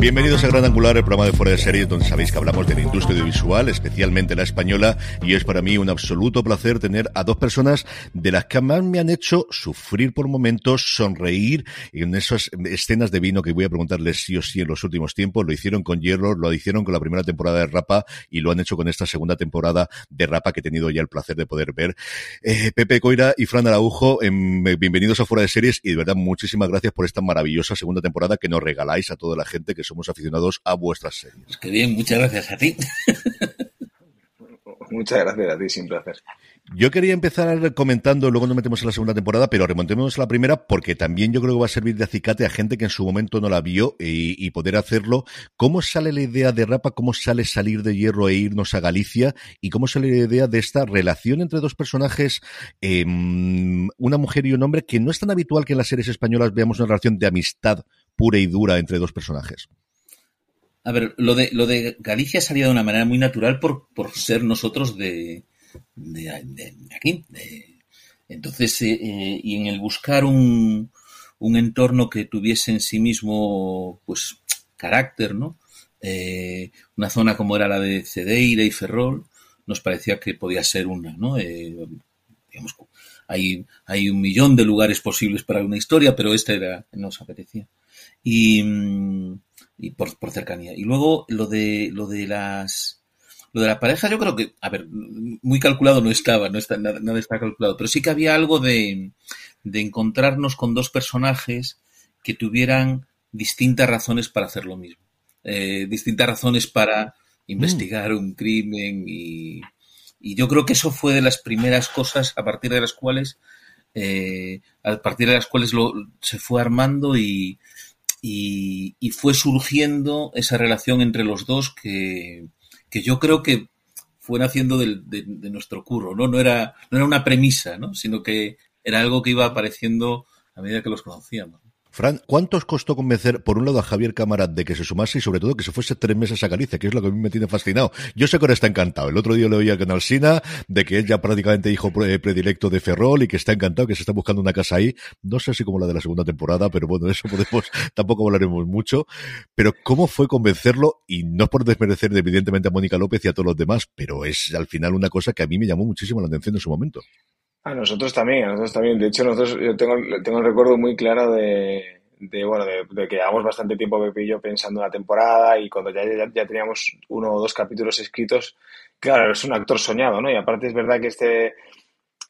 Bienvenidos a Gran Angular, el programa de Fuera de Series, donde sabéis que hablamos de la industria audiovisual, especialmente la española, y es para mí un absoluto placer tener a dos personas de las que más me han hecho sufrir por momentos, sonreír, en esas escenas de vino que voy a preguntarles sí o sí en los últimos tiempos, lo hicieron con Hierro, lo hicieron con la primera temporada de Rapa, y lo han hecho con esta segunda temporada de Rapa que he tenido ya el placer de poder ver. Eh, Pepe Coira y Fran Araujo, em, bienvenidos a Fuera de Series, y de verdad muchísimas gracias por esta maravillosa segunda temporada que nos regaláis a toda la gente que somos aficionados a vuestras series. Pues qué bien, muchas gracias a ti. Muchas gracias a ti, sin placer. Yo quería empezar comentando, luego nos metemos en la segunda temporada, pero remontémonos a la primera porque también yo creo que va a servir de acicate a gente que en su momento no la vio y, poder hacerlo. ¿Cómo sale la idea de Rapa? ¿Cómo sale salir de hierro e irnos a Galicia? ¿Y cómo sale la idea de esta relación entre dos personajes, eh, una mujer y un hombre, que no es tan habitual que en las series españolas veamos una relación de amistad pura y dura entre dos personajes? A ver, lo de, lo de Galicia salía de una manera muy natural por ser nosotros de, de, aquí. entonces, eh, eh, y en el buscar un, un, entorno que tuviese en sí mismo, pues, carácter, ¿no? Eh, una zona como era la de Cedeira y Ferrol, nos parecía que podía ser una, ¿no? digamos, hay, hay un millón de lugares posibles para una historia, pero este era, nos apetecía. Y, y por, por, cercanía. Y luego lo de lo de las lo de la pareja, yo creo que, a ver, muy calculado no estaba, no está, nada, nada está calculado, pero sí que había algo de, de encontrarnos con dos personajes que tuvieran distintas razones para hacer lo mismo. Eh, distintas razones para investigar mm. un crimen y, y, yo creo que eso fue de las primeras cosas a partir de las cuales eh, a partir de las cuales lo, se fue armando y, y, y, fue surgiendo esa relación entre los dos que, que yo creo que fue naciendo de, de, de, nuestro curro, ¿no? No era, no era una premisa, ¿no? Sino que era algo que iba apareciendo a medida que los conocíamos. Fran, ¿cuánto os costó convencer, por un lado, a Javier Cámara de que se sumase y, sobre todo, que se fuese tres meses a Galicia, que es lo que a mí me tiene fascinado? Yo sé que ahora está encantado. El otro día le oí a Canal Sina de que es ya prácticamente hijo predilecto de Ferrol y que está encantado, que se está buscando una casa ahí. No sé si como la de la segunda temporada, pero bueno, eso podemos, tampoco hablaremos mucho. Pero ¿cómo fue convencerlo? Y no por desmerecer, evidentemente, a Mónica López y a todos los demás, pero es al final una cosa que a mí me llamó muchísimo la atención en su momento. A nosotros también, a nosotros también. De hecho, nosotros, yo tengo, tengo el recuerdo muy claro de, de bueno de, que llevamos bastante tiempo Pepe y yo pensando en la temporada y cuando ya, ya, ya, teníamos uno o dos capítulos escritos, claro, es un actor soñado, ¿no? Y aparte es verdad que este,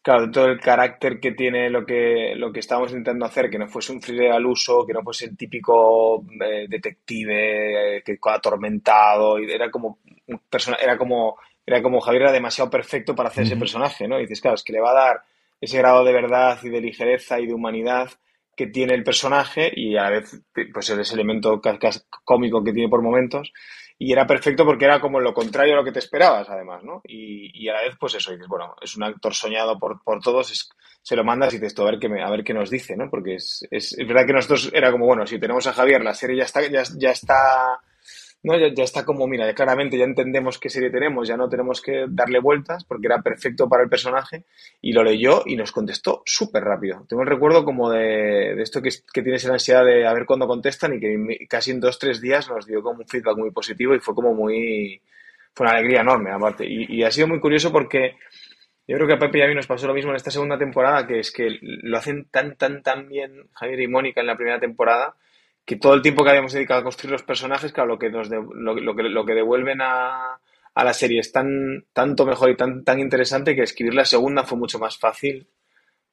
claro, todo el carácter que tiene lo que, lo que estábamos intentando hacer, que no fuese un thriller al uso, que no fuese el típico eh, detective eh, que atormentado, y era como un persona, era como, era como Javier era demasiado perfecto para hacer uh -huh. ese personaje, ¿no? Y dices, claro, es que le va a dar ese grado de verdad y de ligereza y de humanidad que tiene el personaje y a la vez pues ese elemento cómico que tiene por momentos y era perfecto porque era como lo contrario a lo que te esperabas además, ¿no? Y, y a la vez pues eso, dices, bueno, es un actor soñado por, por todos, es, se lo mandas y dices, a ver qué, a ver qué nos dice, ¿no? Porque es, es, es verdad que nosotros era como, bueno, si tenemos a Javier, la serie ya está, ya, ya está no, ya, ya, está como, mira, claramente ya entendemos qué serie tenemos, ya no tenemos que darle vueltas porque era perfecto para el personaje y lo leyó y nos contestó súper rápido. Tengo el recuerdo como de, de esto que, que, tienes la ansiedad de a ver cuándo contestan y que casi en dos, tres días nos dio como un feedback muy positivo y fue como muy, fue una alegría enorme aparte. Y, y ha sido muy curioso porque yo creo que a Pepe y a mí nos pasó lo mismo en esta segunda temporada, que es que lo hacen tan, tan, tan bien Javier y Mónica en la primera temporada que todo el tiempo que habíamos dedicado a construir los personajes, claro, lo que, nos de, lo, que, lo que devuelven a, a, la serie es tan, tanto mejor y tan, tan interesante que escribir la segunda fue mucho más fácil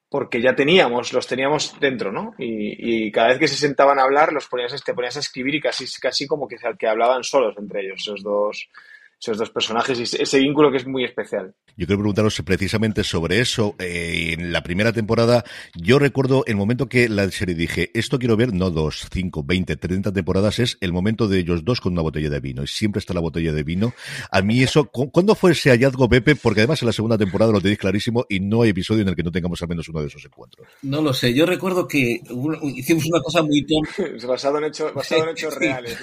porque ya teníamos, los teníamos dentro, ¿no? Y, y cada vez que se sentaban a hablar, los ponías, te ponías a escribir y casi, casi como que, que hablaban solos entre ellos, esos dos, esos dos personajes y ese vínculo que es muy especial. Yo quiero preguntaros precisamente sobre eso. Eh, en la primera temporada, yo recuerdo el momento que la serie dije, esto quiero ver, no dos, cinco, veinte, treinta temporadas, es el momento de ellos dos con una botella de vino. Y siempre está la botella de vino. A mí eso, ¿cuándo fue ese hallazgo, Pepe? Porque además en la segunda temporada lo tenéis clarísimo y no hay episodio en el que no tengamos al menos uno de esos encuentros. No lo sé. Yo recuerdo que hicimos una cosa muy tonta. basado en, hecho, basado en hechos reales.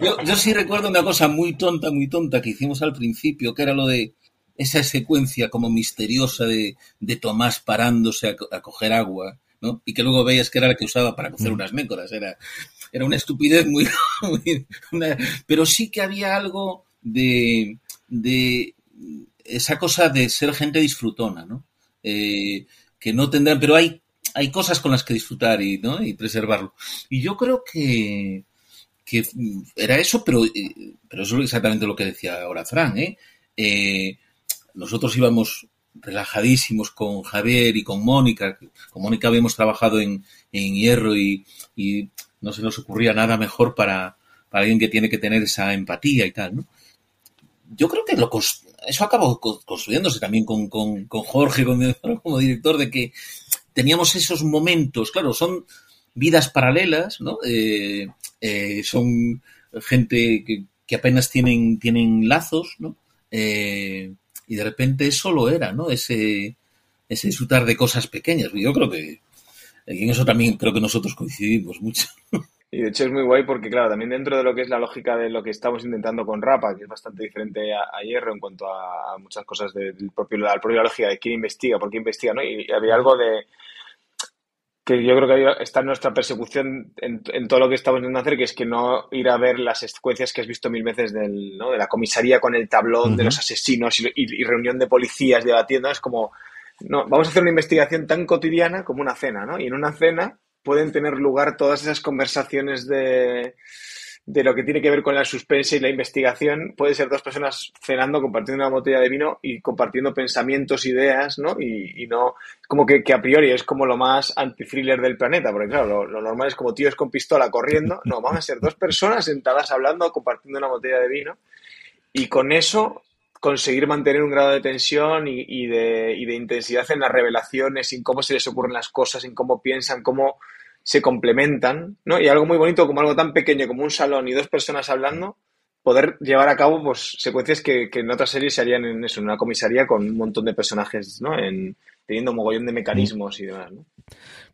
yo, yo sí recuerdo una cosa muy tonta, muy tonta que hicimos al principio, que era lo de esa secuencia como misteriosa de, de Tomás parándose a, a, coger agua, ¿no? Y que luego veías que era la que usaba para cocer unas mécoras. Era, era una estupidez muy... muy una, pero sí que había algo de, de esa cosa de ser gente disfrutona, ¿no? Eh, que no tendrán, pero hay, hay cosas con las que disfrutar y, ¿no? y preservarlo. Y yo creo que, que era eso, pero, pero eso es exactamente lo que decía ahora Fran, ¿eh? eh nosotros íbamos relajadísimos con Javier y con Mónica. Con Mónica habíamos trabajado en, en Hierro y, y, no se nos ocurría nada mejor para, para, alguien que tiene que tener esa empatía y tal, ¿no? Yo creo que lo, eso acabó construyéndose también con, con, con Jorge como, como director, de que teníamos esos momentos, claro, son vidas paralelas, ¿no? Eh, eh, son gente que, que, apenas tienen, tienen lazos, ¿no? Eh, y de repente eso lo era, ¿no? Ese, ese disfrutar de cosas pequeñas. Yo creo que en eso también creo que nosotros coincidimos mucho. Y de hecho es muy guay porque, claro, también dentro de lo que es la lógica de lo que estamos intentando con Rapa, que es bastante diferente a, Hierro en cuanto a, muchas cosas del propio, la propia lógica de quién investiga, por qué investiga, ¿no? Y había algo de, que yo creo que está nuestra persecución en, en, todo lo que estamos intentando hacer, que es que no ir a ver las secuencias que has visto mil veces del, ¿no? de la comisaría con el tablón, uh -huh. de los asesinos y, y, y, reunión de policías debatiendo. Es como, no, vamos a hacer una investigación tan cotidiana como una cena, ¿no? Y en una cena pueden tener lugar todas esas conversaciones de, de lo que tiene que ver con la suspense y la investigación. Puede ser dos personas cenando, compartiendo una botella de vino y compartiendo pensamientos, ideas, ¿no? Y, no, como que, a priori es como lo más anti-thriller del planeta, porque claro, lo, lo, normal es como tíos con pistola corriendo. No, van a ser dos personas sentadas hablando, compartiendo una botella de vino. Y con eso conseguir mantener un grado de tensión y, y, de, y de intensidad en las revelaciones, en cómo se les ocurren las cosas, en cómo piensan, cómo se complementan, ¿no? Y algo muy bonito como algo tan pequeño como un salón y dos personas hablando, poder llevar a cabo pues secuencias que, que en otras series se harían en eso, en una comisaría con un montón de personajes, ¿no? En, teniendo un mogollón de mecanismos y demás, ¿no?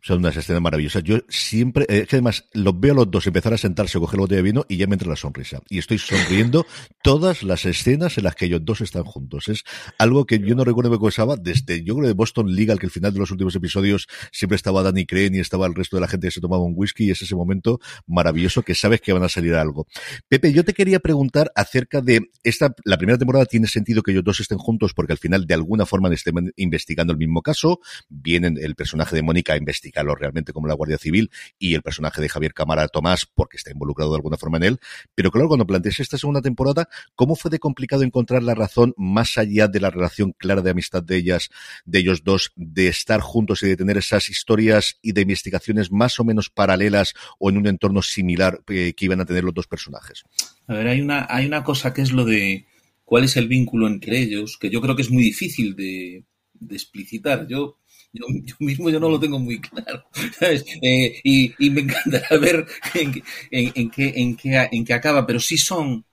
Son unas escenas maravillosas. Yo siempre, eh, que además, los veo a los dos empezar a sentarse, coger el bote de vino y ya me entra la sonrisa. Y estoy sonriendo todas las escenas en las que ellos dos están juntos. Es algo que yo no recuerdo que pasaba desde, yo creo, de Boston Legal, que al final de los últimos episodios siempre estaba Danny Crane y estaba el resto de la gente que se tomaba un whisky y es ese momento maravilloso que sabes que van a salir algo. Pepe, yo te quería preguntar acerca de esta, la primera temporada tiene sentido que ellos dos estén juntos porque al final de alguna forma estén investigando el mismo caso. Vienen el personaje de Mónica a investigar investigarlo realmente como la Guardia Civil y el personaje de Javier Cámara Tomás porque está involucrado de alguna forma en él. Pero claro, cuando planteas esta segunda temporada, ¿cómo fue de complicado encontrar la razón más allá de la relación clara de amistad de ellas, de ellos dos, de estar juntos y de tener esas historias y de investigaciones más o menos paralelas o en un entorno similar eh, que iban a tener los dos personajes? A ver, hay una, hay una cosa que es lo de cuál es el vínculo entre ellos, que yo creo que es muy difícil de, de explicitar. Yo yo, mismo yo no lo tengo muy claro, eh, y, me encantará ver en, qué, en, qué, en qué acaba, pero sí son,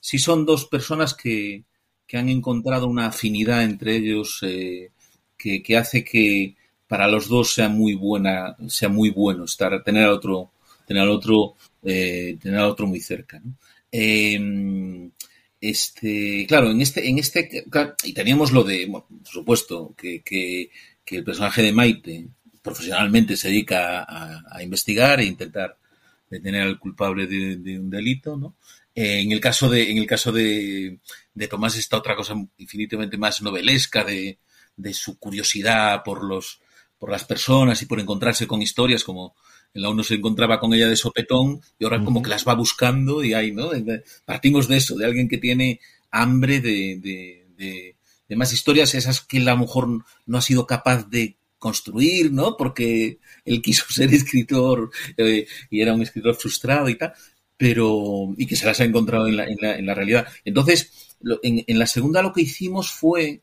sí son dos personas que, que han encontrado una afinidad entre ellos eh, que, que, hace que para los dos sea muy buena, sea muy bueno estar, tener al otro, tener al otro, eh, tener al otro muy cerca. ¿no? Em, este, claro, en este, en este, y teníamos lo de, por supuesto, que, que, el personaje de Maite profesionalmente se dedica a, investigar e intentar detener al culpable de, un delito, ¿no? Eh, en el caso de, en el caso de, de Tomás está otra cosa infinitamente más novelesca de, de su curiosidad por los, por las personas y por encontrarse con historias como en la uno se encontraba con ella de sopetón y ahora como que las va buscando y ahí, ¿no? Partimos de eso, de alguien que tiene hambre de, de, de, más historias, esas que a lo mejor no ha sido capaz de construir, ¿no? Porque él quiso ser escritor eh, y era un escritor frustrado y tal, pero y que se las ha encontrado en la, en la, en la realidad. Entonces, en, en, la segunda lo que hicimos fue,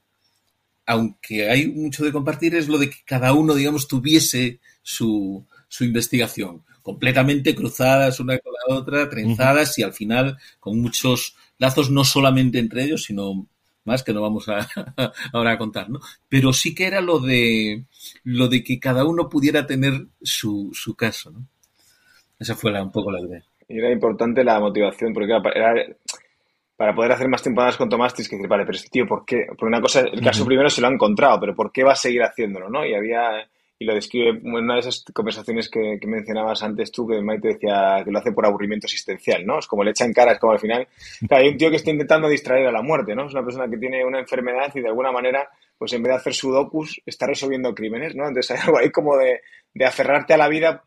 aunque hay mucho de compartir, es lo de que cada uno, digamos, tuviese su, su investigación, completamente cruzadas una con la otra, trenzadas y al final con muchos lazos no solamente entre ellos, sino más que no vamos a, ahora a contar, ¿no? Pero sí que era lo de lo de que cada uno pudiera tener su, su caso, ¿no? Esa fue la, un poco la idea. Y era importante la motivación, porque era, para poder hacer más temporadas con Tomás tienes que decir, vale, pero este tío, ¿por qué? Porque una cosa, el caso primero se lo ha encontrado, pero ¿por qué va a seguir haciéndolo, no? Y había y lo describe en una de esas conversaciones que, mencionabas antes tú, que Maite decía que lo hace por aburrimiento existencial, ¿no? Es como le echa en cara, es como al final, hay un tío que está intentando distraer a la muerte, ¿no? Es una persona que tiene una enfermedad y de alguna manera, pues en vez de hacer su docus, está resolviendo crímenes, ¿no? Entonces hay algo ahí como de, de aferrarte a la vida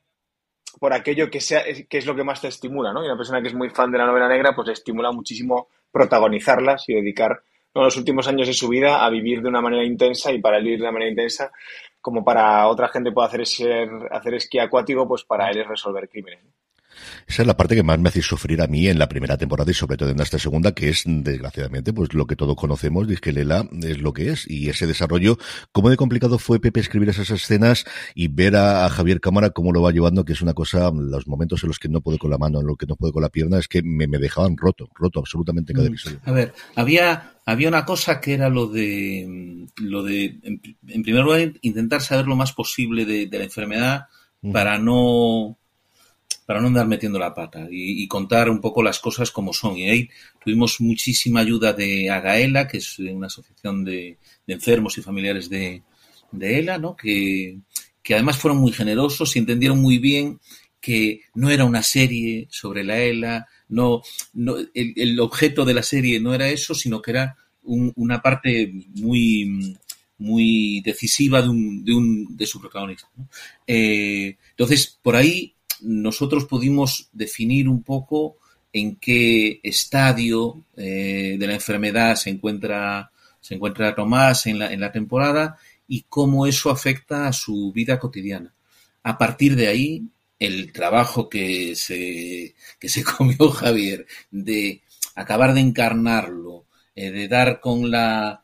por aquello que, sea, que es lo que más te estimula, ¿no? Y una persona que es muy fan de la novela negra, pues le estimula muchísimo protagonizarlas y dedicar los últimos años de su vida a vivir de una manera intensa y para él vivir de una manera intensa como para otra gente puede hacer, ser, hacer esquí acuático, pues para él es resolver crímenes. Esa es la parte que más me hace sufrir a mí en la primera temporada y sobre todo en esta segunda, que es, desgraciadamente, pues lo que todos conocemos, de que Lela es lo que es. Y ese desarrollo, cómo de complicado fue Pepe escribir esas escenas y ver a, Javier Cámara cómo lo va llevando, que es una cosa, los momentos en los que no puede con la mano, en los que no puede con la pierna, es que me, dejaban roto, roto absolutamente cada mm. episodio. A ver, había, había una cosa que era lo de, lo de, en, primer lugar, intentar saber lo más posible de, la enfermedad mm. para no para no andar metiendo la pata y, contar un poco las cosas como son. Y ahí tuvimos muchísima ayuda de Agaela, que es una asociación de, enfermos y familiares de, de ELA, ¿no? que, que además fueron muy generosos y entendieron muy bien que no era una serie sobre la ELA, no, no el, objeto de la serie no era eso, sino que era un, una parte muy, muy decisiva de, un, de, un, de su protagonista. Eh, entonces, por ahí nosotros pudimos definir un poco en qué estadio eh, de la enfermedad se encuentra, se encuentra Tomás en la, en la temporada y cómo eso afecta a su vida cotidiana. A partir de ahí, el trabajo que se, que se comió Javier de acabar de encarnarlo, eh, de dar con la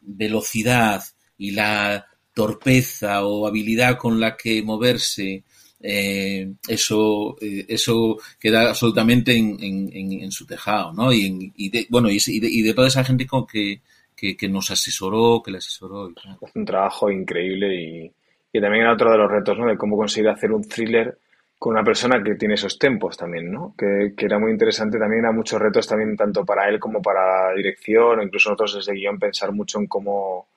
velocidad y la torpeza o habilidad con la que moverse eh, eso, eh, eso queda absolutamente en, en, en, su tejado, ¿no? Y, y de, bueno, y, de, y de toda esa gente con que, que, nos asesoró, que le asesoró. Y tal. un trabajo increíble y, y también era otro de los retos, ¿no? De cómo conseguir hacer un thriller con una persona que tiene esos tempos también, ¿no? Que, que, era muy interesante. También era muchos retos también tanto para él como para la dirección o incluso nosotros desde guion pensar mucho en cómo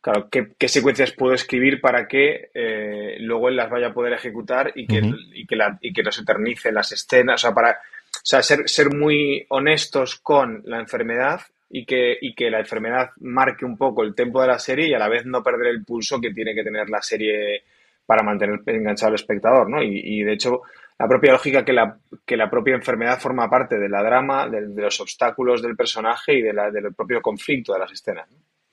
claro, qué, secuencias puedo escribir para que eh, luego él las vaya a poder ejecutar y que, y que, la, y que nos eternice las escenas, o sea, para o sea, ser, ser muy honestos con la enfermedad y que, y que la enfermedad marque un poco el tempo de la serie y a la vez no perder el pulso que tiene que tener la serie para mantener enganchado al espectador, ¿no? Y, y de hecho, la propia lógica que la, que la propia enfermedad forma parte de la drama, de, los obstáculos del personaje y de la, del propio conflicto de las escenas.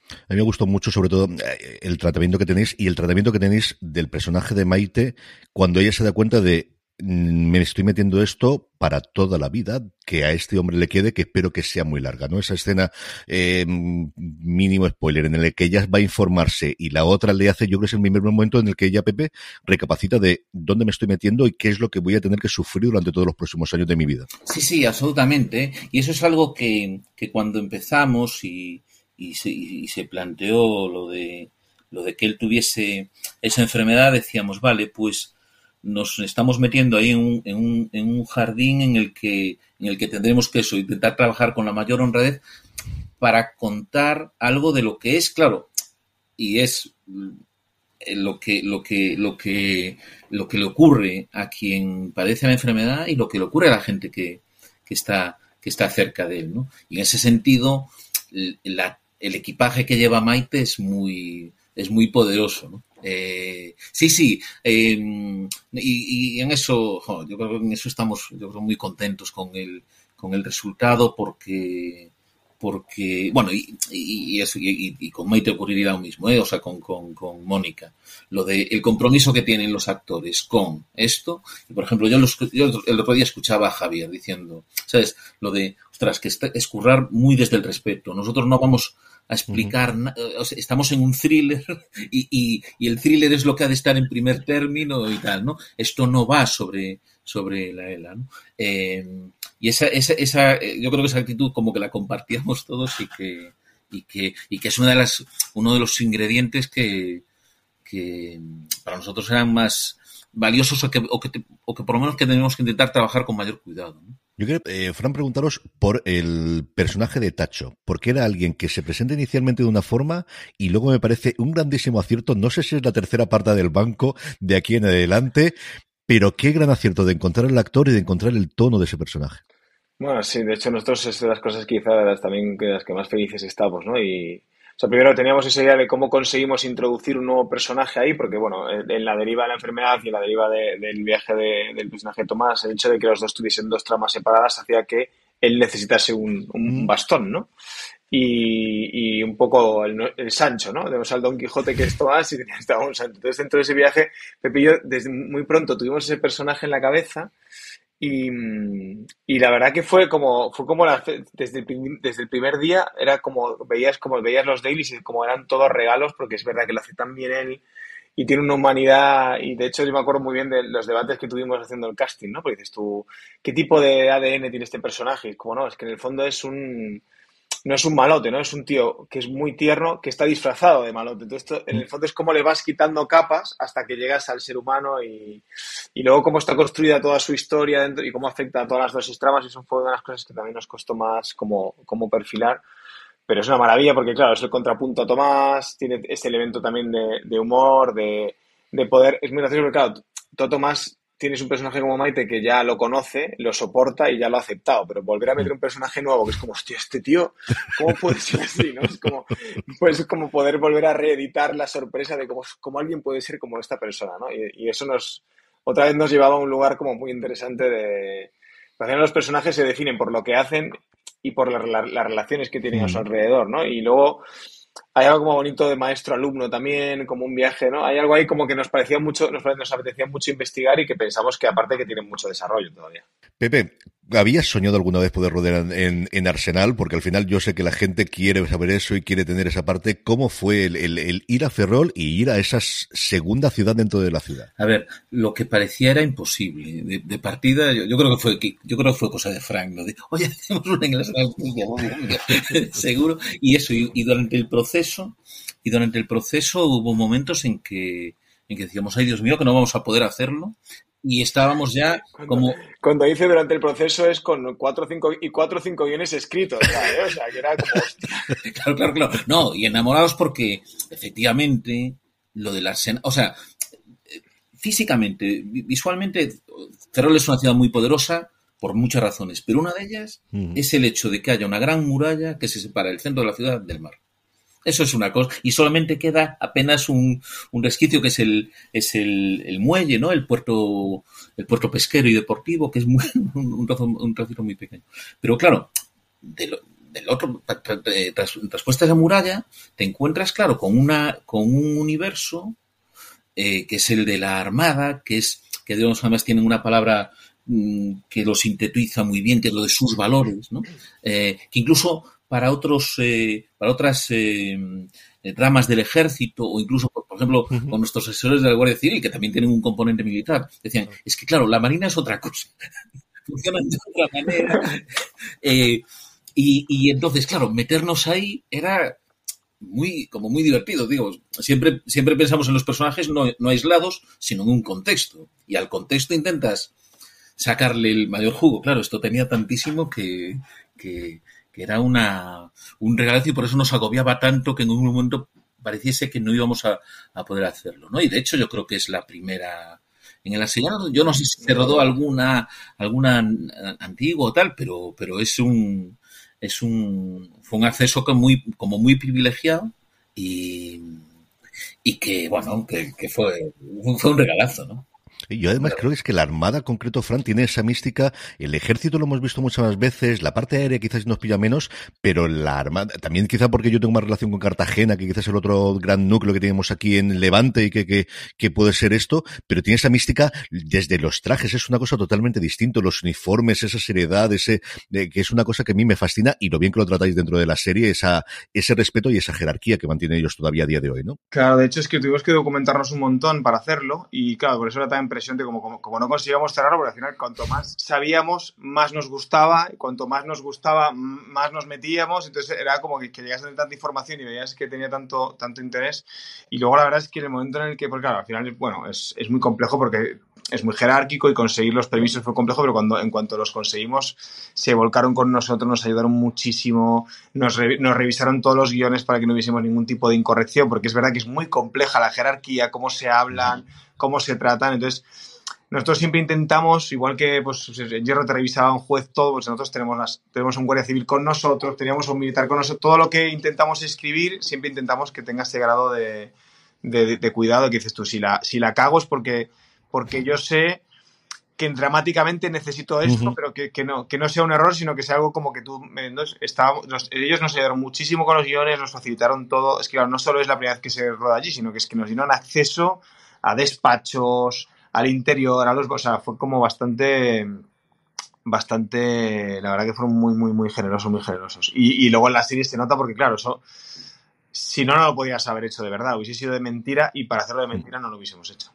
A mí me gustó mucho, sobre todo, eh, el tratamiento que tenéis y el tratamiento que tenéis del personaje de Maite cuando ella se da cuenta de mm, me estoy metiendo esto para toda la vida, que a este hombre le quede, que espero que sea muy larga, ¿no? Esa escena, eh, mínimo spoiler, en el que ella va a informarse y la otra le hace, yo creo que es el primer momento en el que ella, Pepe, recapacita de dónde me estoy metiendo y qué es lo que voy a tener que sufrir durante todos los próximos años de mi vida. Sí, sí, absolutamente. Y eso es algo que, que cuando empezamos y, y, se, y se planteó lo de, lo de que él tuviese esa enfermedad, decíamos, vale, pues nos estamos metiendo ahí en un, en un, en un jardín en el que en el que tendremos que eso, intentar trabajar con la mayor honradez para contar algo de lo que es, claro, y es lo que, lo que, lo que, lo que le ocurre a quien padece la enfermedad y lo que le ocurre a la gente que, que está, que está cerca de él, ¿no? Y en ese sentido, la, el equipaje que lleva Maite es muy, es muy poderoso, ¿no? Eh, sí, sí, eh, y, y, en eso, yo creo que en eso estamos, yo creo, muy contentos con el, con el resultado porque, porque, bueno, y, y, eso, y, y, con Maite ocurriría lo mismo, ¿eh? o sea, con, con, con Mónica, lo de el compromiso que tienen los actores con esto, y por ejemplo, yo, los, yo el otro día escuchaba a Javier diciendo, ¿sabes? Lo de, ostras, que es currar muy desde el respeto, nosotros no vamos a explicar, uh estamos en un thriller y, y, el thriller es lo que ha de estar en primer término y tal, ¿no? Esto no va sobre, sobre la ELA, ¿no? Eh, y esa, esa, esa, yo creo que esa actitud como que la compartíamos todos y que, y que, y que es una de las, uno de los ingredientes que, que para nosotros eran más valiosos o que, o que, o que por lo menos que tenemos que intentar trabajar con mayor cuidado, ¿no? Yo quiero, eh, Fran, preguntaros por el personaje de Tacho, porque era alguien que se presenta inicialmente de una forma y luego me parece un grandísimo acierto. No sé si es la tercera parte del banco de aquí en adelante, pero qué gran acierto de encontrar el actor y de encontrar el tono de ese personaje. Bueno, sí, de hecho nosotros es de las cosas quizá de las también de las que más felices estamos, ¿no? Y, o sea, primero teníamos esa idea de cómo conseguimos introducir un nuevo personaje ahí, porque, bueno, en la deriva de la enfermedad y en la deriva de, del viaje de, del personaje de Tomás, el hecho de que los dos tuviesen dos tramas separadas hacía que él necesitase un, un bastón, ¿no? Y, y, un poco el, el, Sancho, ¿no? Tenemos al Don Quijote que es Tomás y estaba un Sancho. Entonces, dentro de ese viaje, yo, desde muy pronto tuvimos ese personaje en la cabeza y, y, la verdad que fue como, fue como la, desde, el, desde el primer día, era como, veías como veías los dailies y como eran todos regalos, porque es verdad que lo hace tan bien él y tiene una humanidad, y de hecho yo me acuerdo muy bien de los debates que tuvimos haciendo el casting, ¿no? Porque dices tú, ¿qué tipo de ADN tiene este personaje? Y como no, es que en el fondo es un, no es un malote, ¿no? Es un tío que es muy tierno, que está disfrazado de malote. Entonces, esto, en el fondo es como le vas quitando capas hasta que llegas al ser humano y, y luego cómo está construida toda su historia dentro y cómo afecta a todas las dos tramas. Y eso fue una de las cosas que también nos costó más como, como perfilar. Pero es una maravilla porque, claro, es el contrapunto a Tomás, tiene ese elemento también de, de humor, de, de, poder. Es muy gracioso porque, claro, todo Tomás tienes un personaje como Maite que ya lo conoce, lo soporta y ya lo ha aceptado, pero volver a meter un personaje nuevo que es como, hostia, este tío, ¿cómo puede ser así? ¿no? Es como, pues es como poder volver a reeditar la sorpresa de cómo, cómo alguien puede ser como esta persona, ¿no? Y, y, eso nos, otra vez nos llevaba a un lugar como muy interesante de, los personajes se definen por lo que hacen y por la, la, las relaciones que tienen a su alrededor, ¿no? Y luego hay algo como bonito de maestro-alumno también, como un viaje, ¿no? Hay algo ahí como que nos parecía mucho, nos, nos apetecía mucho investigar y que pensamos que aparte que tiene mucho desarrollo todavía. Pepe, ¿habías soñado alguna vez poder rodear en, en, Arsenal? Porque al final yo sé que la gente quiere saber eso y quiere tener esa parte. ¿Cómo fue el, ir a Ferrol y ir a esa segunda ciudad dentro de la ciudad? A ver, lo que parecía era imposible. De, partida, yo, creo que fue yo creo que fue cosa de Frank, ¿no? Oye, hacemos un en Arsenal. Seguro. Y eso, y, y durante el proceso, y durante el proceso hubo momentos en que, en que decíamos, ay Dios mío, que no vamos a poder hacerlo, y estábamos ya cuando, como... Cuando dice durante el proceso es con cuatro o cinco, y cuatro o cinco guiones escritos, ¿eh? o sea, que era como... claro, claro, claro. No, y enamorados porque efectivamente lo del Arsenal, o sea, físicamente, visualmente, Ferrol es una ciudad muy poderosa por muchas razones, pero una de ellas mm. es el hecho de que haya una gran muralla que se separa el centro de la ciudad del mar. Eso es una cosa. Y solamente queda apenas un, un resquicio que es el, es el, el, muelle, ¿no? El puerto, el puerto pesquero y deportivo, que es muy, un, trozo, un trocito muy pequeño. Pero claro, del otro, tras, tras puesta esa muralla, te encuentras, claro, con una, con un universo, eh, que es el de la armada, que es, que digamos, además tienen una palabra mm, que lo sintetiza muy bien, que es lo de sus valores, ¿no? Eh, que incluso para otros, eh, para otras eh, ramas del ejército o incluso, por, ejemplo, con nuestros asesores de la Guardia Civil, que también tienen un componente militar, decían, es que claro, la Marina es otra cosa, funciona de otra manera. y, y entonces, claro, meternos ahí era muy, como muy divertido. Digo, siempre, siempre pensamos en los personajes no, no, aislados, sino en un contexto. Y al contexto intentas sacarle el mayor jugo. Claro, esto tenía tantísimo que, que, que era una, un regalazo y por eso nos agobiaba tanto que en un momento pareciese que no íbamos a, poder hacerlo, ¿no? Y de hecho yo creo que es la primera, en el asesinato, yo no sé si se rodó alguna, alguna antigua o tal, pero, pero es un, es un, fue un acceso muy, como muy privilegiado y, y que, bueno, que, que fue, fue un regalazo, ¿no? Yo además creo que es que la Armada, concreto, Fran, tiene esa mística. El ejército lo hemos visto muchas veces, la parte aérea quizás nos pilla menos, pero la Armada, también quizá porque yo tengo más relación con Cartagena, que quizás es el otro gran núcleo que tenemos aquí en Levante y que, que, puede ser esto, pero tiene esa mística desde los trajes, es una cosa totalmente distinta, los uniformes, esa seriedad, ese, que es una cosa que a mí me fascina y lo bien que lo tratáis dentro de la serie, esa, ese respeto y esa jerarquía que mantienen ellos todavía a día de hoy, ¿no? Claro, de hecho es que tuvimos que documentarnos un montón para hacerlo y claro, por eso era tan impresionante como, como, como no conseguíamos cerrarlo, porque al final cuanto más sabíamos, más nos gustaba, y cuanto más nos gustaba, más nos metíamos, entonces era como que, que llegas a tener tanta información y veías que tenía tanto, tanto interés. Y luego la verdad es que en el momento en el que, porque claro, al final, bueno, es, es muy complejo porque es muy jerárquico y conseguir los permisos fue complejo, pero cuando en cuanto los conseguimos se volcaron con nosotros, nos ayudaron muchísimo, nos, re, nos, revisaron todos los guiones para que no hubiésemos ningún tipo de incorrección, porque es verdad que es muy compleja la jerarquía, cómo se hablan, cómo se tratan, entonces nosotros siempre intentamos, igual que pues, en Hierro te revisaba un juez todo, pues nosotros tenemos, las, tenemos un guardia civil con nosotros, teníamos un militar con nosotros, todo lo que intentamos escribir, siempre intentamos que tenga ese grado de, de, de cuidado que dices tú, si la, si la cago es porque porque yo sé que dramáticamente necesito esto, uh -huh. pero que, que, no, que no sea un error, sino que sea algo como que tú... Entonces, estábamos, nos, ellos nos ayudaron muchísimo con los guiones, nos facilitaron todo. Es que claro, no solo es la primera vez que se roda allí, sino que es que nos dieron acceso a despachos, al interior, a los... O sea, fue como bastante... Bastante... La verdad que fueron muy, muy, muy generosos, muy generosos. Y, y luego en la serie se nota porque, claro, eso... Si no, no lo podías haber hecho de verdad. Hubiese sido de mentira y para hacerlo de mentira no lo hubiésemos hecho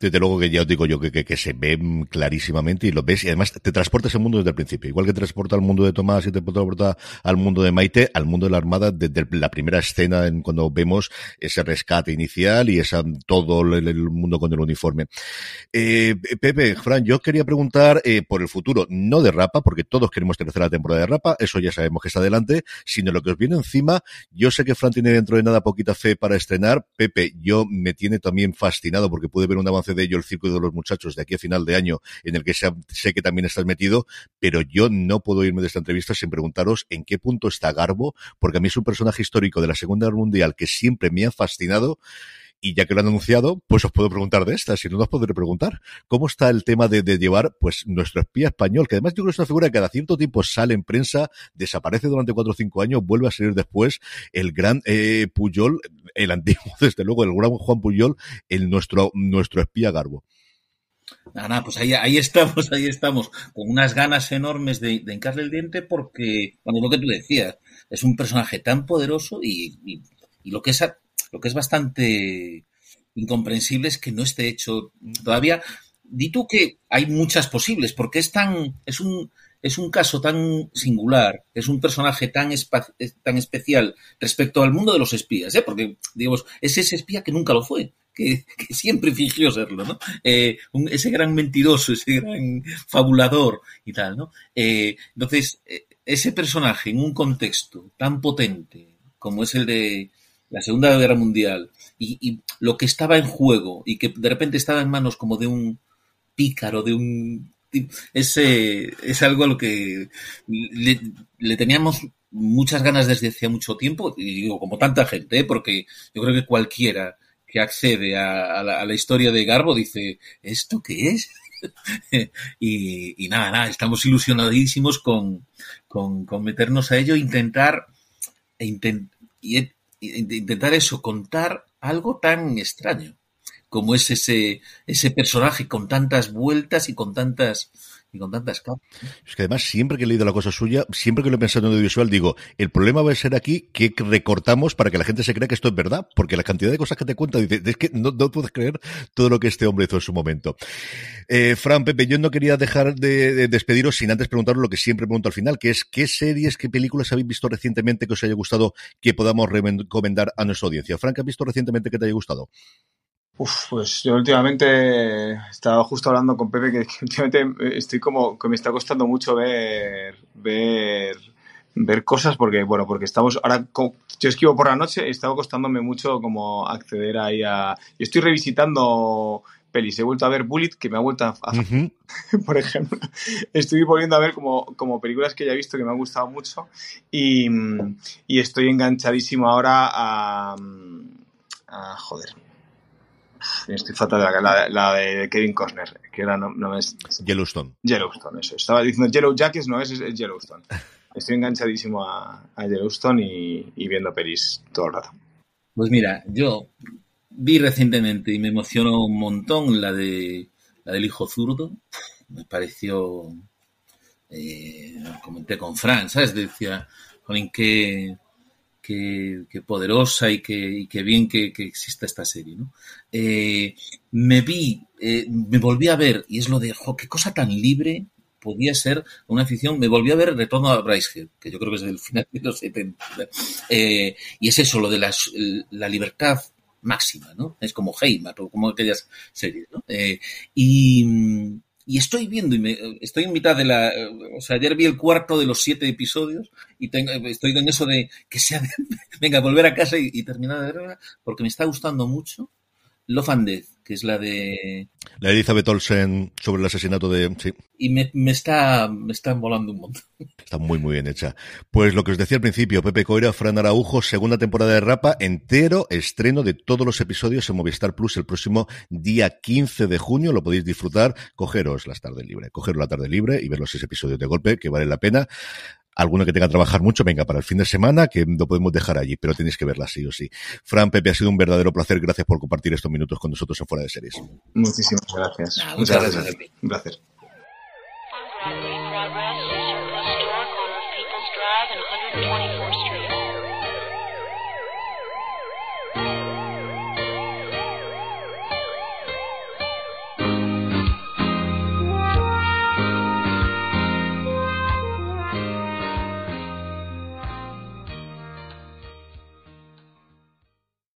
desde luego que ya os digo yo que, se ve clarísimamente y lo ves y además te transporta ese mundo desde el principio. Igual que transporta al mundo de Tomás y te transporta al mundo de Maite, al mundo de la Armada desde la primera escena en cuando vemos ese rescate inicial y esa, todo el, el mundo con el uniforme. Eh, Pepe, Fran, yo quería preguntar eh, por el futuro, no de Rapa, porque todos queremos tercera temporada de Rapa, eso ya sabemos que está adelante, sino lo que os viene encima. Yo sé que Fran tiene dentro de nada poquita fe para estrenar. Pepe, yo me tiene también fascinado porque pude ver un avance de ello el Círculo de los Muchachos de aquí a final de año, en el que sé, que también estás metido, pero yo no puedo irme de esta entrevista sin preguntaros en qué punto está Garbo, porque a mí es un personaje histórico de la Segunda Guerra Mundial que siempre me ha fascinado. Y ya que lo han anunciado, pues os puedo preguntar de esta, si no, os podré preguntar. ¿Cómo está el tema de, llevar, pues, nuestro espía español? Que además yo creo que es una figura que cada cierto tiempo sale en prensa, desaparece durante cuatro o cinco años, vuelve a salir después. El gran eh, Puyol, el antiguo, desde luego, el gran Juan Puyol, el nuestro, nuestro espía Garbo. Nada, nada, pues ahí, estamos, ahí estamos, con unas ganas enormes de, de hincarle el diente porque, cuando lo que tú decías, es un personaje tan poderoso y lo que es lo que es bastante incomprensible es que no esté hecho todavía. Di tú que hay muchas posibles, porque es tan, es un, es un caso tan singular, es un personaje tan, tan especial respecto al mundo de los espías, ¿eh? porque, digamos, es ese espía que nunca lo fue. Que, siempre fingió serlo, ¿no? Eh, ese gran mentiroso, ese gran fabulador y tal, ¿no? Eh, entonces, ese personaje en un contexto tan potente como es el de, la Segunda Guerra Mundial y, y, lo que estaba en juego y que de repente estaba en manos como de un pícaro, de un... Ese, es algo a lo que le, teníamos muchas ganas desde hacía mucho tiempo, y digo, como tanta gente, ¿eh? porque yo creo que cualquiera que accede a, la, historia de Garbo dice, ¿esto qué es? y, nada, nada, estamos ilusionadísimos con, con, con meternos a ello, intentar, e intent, y intentar eso, contar algo tan extraño. como es ese, ese personaje con tantas vueltas y con tantas y con tantas capas. Es que además, siempre que he leído la cosa suya, siempre que lo he pensado en audiovisual, digo, el problema va a ser aquí que recortamos para que la gente se crea que esto es verdad, porque la cantidad de cosas que te cuenta, dice, es que no, puedes creer todo lo que este hombre hizo en su momento. Eh, Fran, Pepe, yo no quería dejar de, de, despediros sin antes preguntaros lo que siempre pregunto al final, que es, ¿qué series, qué películas habéis visto recientemente que os haya gustado que podamos recomendar a nuestra audiencia? Fran, ¿qué has visto recientemente que te haya gustado? Uf, pues yo últimamente estaba justo hablando con Pepe que, que últimamente estoy como que me está costando mucho ver ver ver cosas porque bueno porque estamos ahora yo esquivo por la noche y estaba costándome mucho como acceder ahí a yo estoy revisitando pelis he vuelto a ver Bullet que me ha vuelto a, a uh -huh. por ejemplo estoy volviendo a ver como, como películas que ya he visto que me han gustado mucho y, y estoy enganchadísimo ahora a, a joder Estoy fatal de la, la, la, de Kevin Costner, que era no, no es. Yellowstone. Yellowstone, eso. Estaba diciendo Yellow Jackets, no es, es Yellowstone. Estoy enganchadísimo a, a Yellowstone y, y, viendo pelis todo el rato. Pues mira, yo vi recientemente y me emocionó un montón la de la del hijo zurdo. Me pareció. Eh, comenté con Fran, ¿sabes? Decía, Jolín, qué qué poderosa y qué, y qué bien que, que, exista esta serie. ¿no? Eh, me vi, eh, me volví a ver, y es lo de, qué cosa tan libre podía ser una ficción. Me volví a ver Retorno a Brycehead, que yo creo que es del final de los 70. Eh, y es eso, lo de las, la libertad máxima, ¿no? Es como Heima, como aquellas series, ¿no? Y, y estoy viendo y me, estoy en mitad de la o sea ayer vi el cuarto de los siete episodios y tengo, estoy en eso de que sea venga volver a casa y, terminar de verla porque me está gustando mucho Love and que es la de la Elizabeth Olsen sobre el asesinato de sí. y me, me está me está volando un montón. Está muy muy bien hecha. Pues lo que os decía al principio Pepe Coira Fran Araujo segunda temporada de Rapa entero estreno de todos los episodios en Movistar Plus el próximo día 15 de junio. Lo podéis disfrutar. Cogeros las tardes libre. Cogeros la tarde libre y ver los seis episodios de golpe que vale la pena alguno que tenga que trabajar mucho, venga, para el fin de semana, que lo podemos dejar allí, pero tenéis que verla sí o sí. Fran, Pepe, ha sido un verdadero placer. Gracias por compartir estos minutos con nosotros en Fuera de Series. Muchísimas gracias. Ah, muchas, muchas gracias. gracias. gracias.